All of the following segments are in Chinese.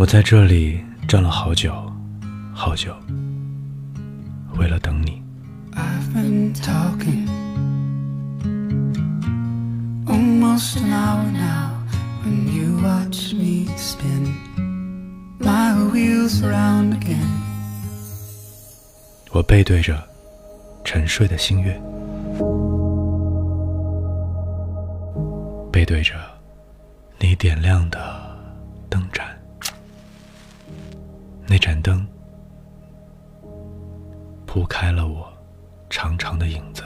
我在这里站了好久，好久，为了等你。I've been talking almost an hour now when you watch me spin my wheels around again. 我背对着沉睡的星月，背对着你点亮的灯盏，那盏灯铺开了我长长的影子。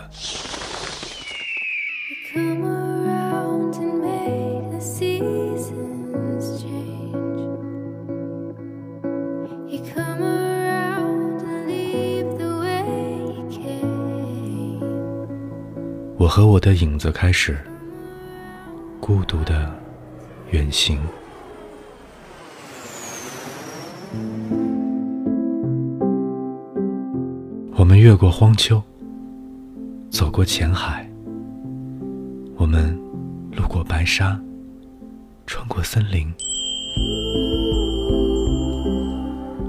我和我的影子开始孤独的远行。我们越过荒丘，走过浅海，我们路过白沙，穿过森林。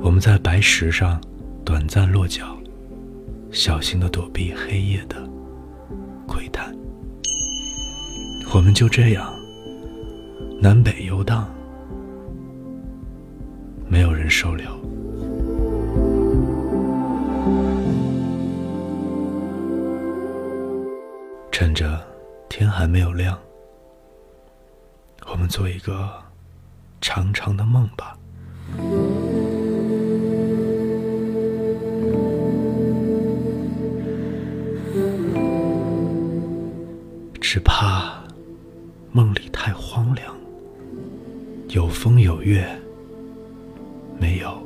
我们在白石上短暂落脚，小心的躲避黑夜的窥探。我们就这样南北游荡，没有人收留。趁着天还没有亮，我们做一个长长的梦吧。只怕梦里太荒凉，有风有月，没有